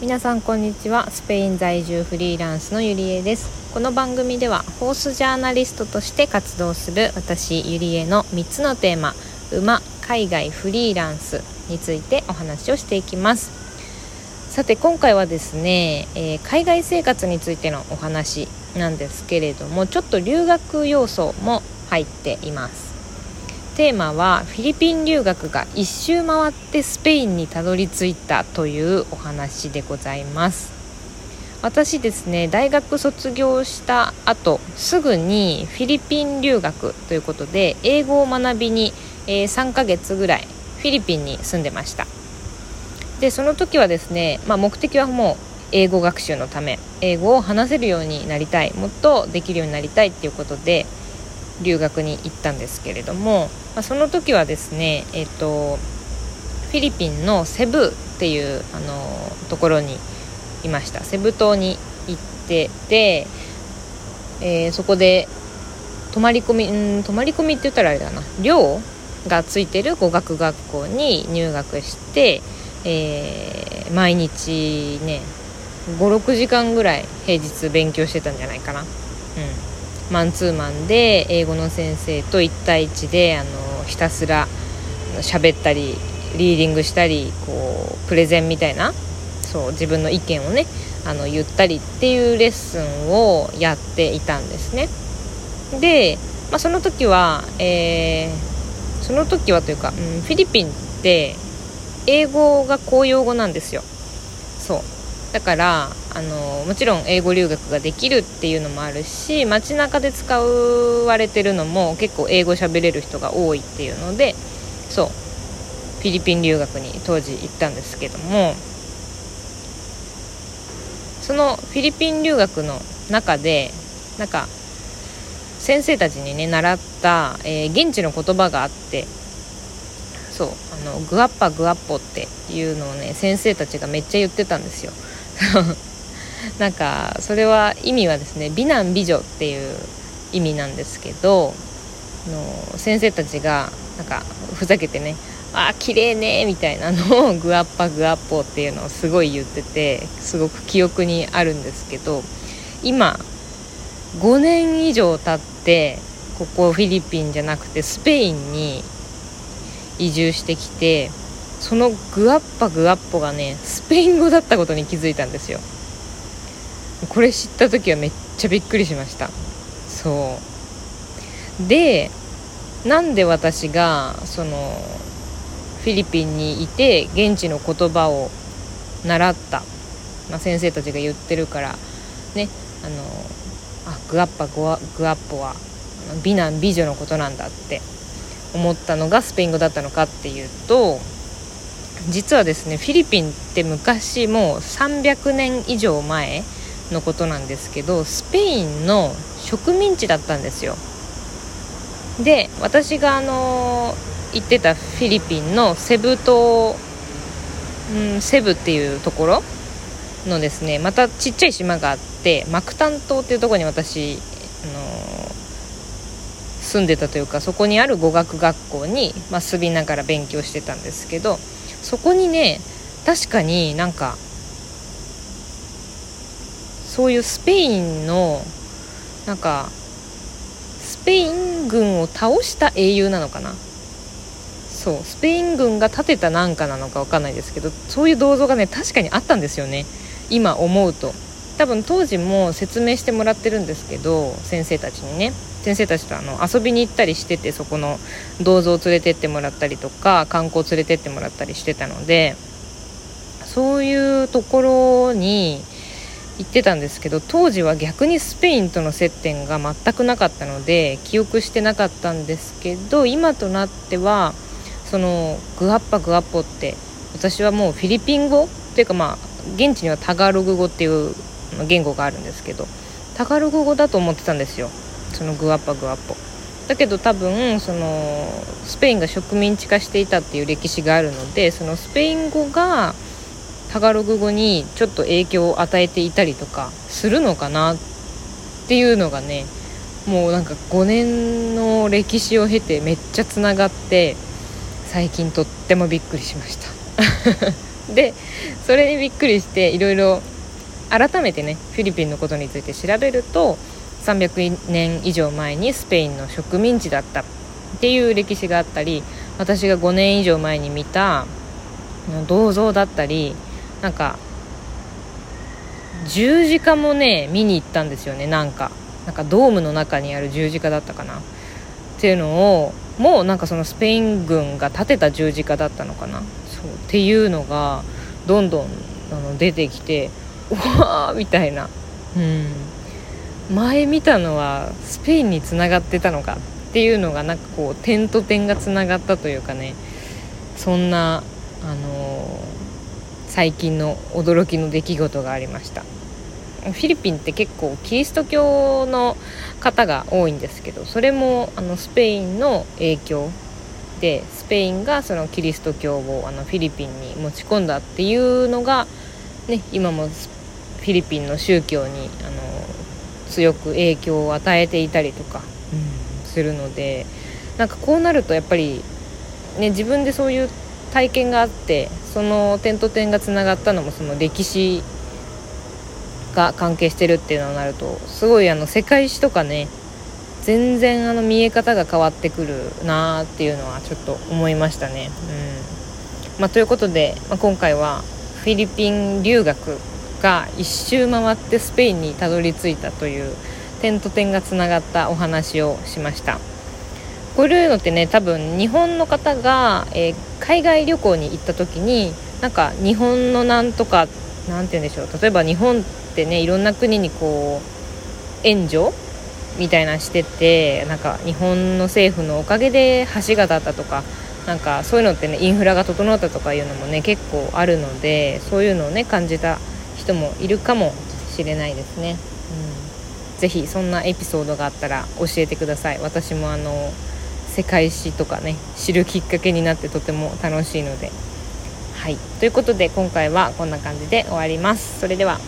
皆さんこんにちは。スペイン在住フリーランスのゆりえです。この番組ではホースジャーナリストとして活動する私ゆりえの3つのテーマ馬海外フリーランスについてお話をしていきます。さて今回はですね、えー、海外生活についてのお話なんですけれどもちょっと留学要素も入っています。テーマはフィリピン留学が一周回ってスペインにたどり着いたというお話でございます。私ですね大学卒業した後すぐにフィリピン留学ということで英語を学びに、えー、3ヶ月ぐらいフィリピンに住んでました。でその時はですね、まあ、目的はもう英語学習のため英語を話せるようになりたいもっとできるようになりたいっていうことで留学に行ったんですけれども、まあ、その時はですね、えーと、フィリピンのセブっていう、あのところにいました。セブ島に行ってて、えー、そこで泊まり込みうん泊まり込みって言ったらあれだな。寮がついてる語学学校に入学して、えー、毎日ね56時間ぐらい平日勉強してたんじゃないかな。うん。マンツーマンで英語の先生と1対1であのひたすら喋ったりリーディングしたりこうプレゼンみたいなそう自分の意見をねあの言ったりっていうレッスンをやっていたんですね。で、まあ、その時は、えー、その時はというか、うん、フィリピンって英語が公用語なんですよ。そう。だからあのもちろん英語留学ができるっていうのもあるし街中で使われてるのも結構英語喋れる人が多いっていうのでそうフィリピン留学に当時行ったんですけどもそのフィリピン留学の中でなんか先生たちにね習った、えー、現地の言葉があってそうあのグアッパグアッポっていうのをね先生たちがめっちゃ言ってたんですよ。なんかそれは意味はですね美男美女っていう意味なんですけどの先生たちがなんかふざけてね「あ綺麗ね」みたいなのをグアッパグアッポっていうのをすごい言っててすごく記憶にあるんですけど今5年以上経ってここフィリピンじゃなくてスペインに移住してきてそのグアッパグアッポがねスペイン語だったことに気づいたんですよ。これ知った時はめっちゃびっくりしました。そう。でなんで私がそのフィリピンにいて現地の言葉を習った、まあ、先生たちが言ってるからねあのあグアッパグアグアッポは美男美女のことなんだって思ったのがスペイン語だったのかっていうと実はですねフィリピンって昔もう300年以上前のことなんですけどスペインの植民地だったんですよ。で私があの行ってたフィリピンのセブ島、うん、セブっていうところのですねまたちっちゃい島があってマクタン島っていうとこに私、あの住んでたというかそこにある語学学校に、まあ、住みながら勉強してたんですけどそこにね確かになんかそういうスペインのなんかスペイン軍を倒した英雄なのかな？そうスペイン軍が建てたなんかなのか分かんないですけどそういう銅像がね確かにあったんですよね。今思うと。多分当時も説明してもらってるんですけど先生たちにね。先生たちとあの遊びに行ったりしててそこの銅像を連れてってもらったりとか観光連れてってもらったりしてたのでそういうところに行ってたんですけど当時は逆にスペインとの接点が全くなかったので記憶してなかったんですけど今となってはそのグアッパグアッポって私はもうフィリピン語っていうかまあ現地にはタガログ語っていう言語があるんですけどタガログ語だと思ってたんですよ。そのグアッパグアッポ。だけど多分そのスペインが植民地化していたっていう歴史があるのでそのスペイン語がタガログ語にちょっと影響を与えていたりとかするのかなっていうのがねもうなんか5年の歴史を経てめっちゃつながって最近とってもびっくりしました。でそれにびっくりしていろいろ改めてねフィリピンのことについて調べると300年以上前にスペインの植民地だったっていう歴史があったり私が5年以上前に見た銅像だったりなんか十字架もね見に行ったんですよねなんか。なんかドームの中にある十字架だったかな。っていうのをもうなんかそのスペイン軍が建てた十字架だったのかな。そうっていうのがどんどんあの出てきてうわーみたいな。うん。前見たのはスペインにつながってたのかっていうのがなんかこう点と点がつながったというかね。そんなあの、最近の驚きの出来事がありました。フィリピンって結構キリスト教の方が多いんですけどそれもあのスペインの影響でスペインがそのキリスト教をあのフィリピンに持ち込んだっていうのが、ね、今もフィリピンの宗教にあの強く影響を与えていたりとか、うん、するのでなんかこうなるとやっぱり、ね、自分でそういう体験があってその点と点がつながったのもその歴史が関係してるっていうのになるとすごいあの世界史とかね全然あの見え方が変わってくるなーっていうのはちょっと思いましたね。うんまあ、ということで、まあ、今回はフィリピン留学が一周回ってスペインにたどり着いたという点と点がつながったお話をしました。こういうのってね多分日本の方が、えー、海外旅行に行った時になんか日本のなんとかなんて言うんでしょう例えば日本ってねいろんな国にこう援助みたいなしててなんか日本の政府のおかげで橋が建ったとかなんかそういうのってねインフラが整ったとかいうのもね結構あるのでそういうのをね感じた人もいるかもしれないですね、うん、ぜひそんなエピソードがあったら教えてください。私もあの世界史とかね知るきっかけになってとても楽しいので。はい。ということで今回はこんな感じで終わります。それでは。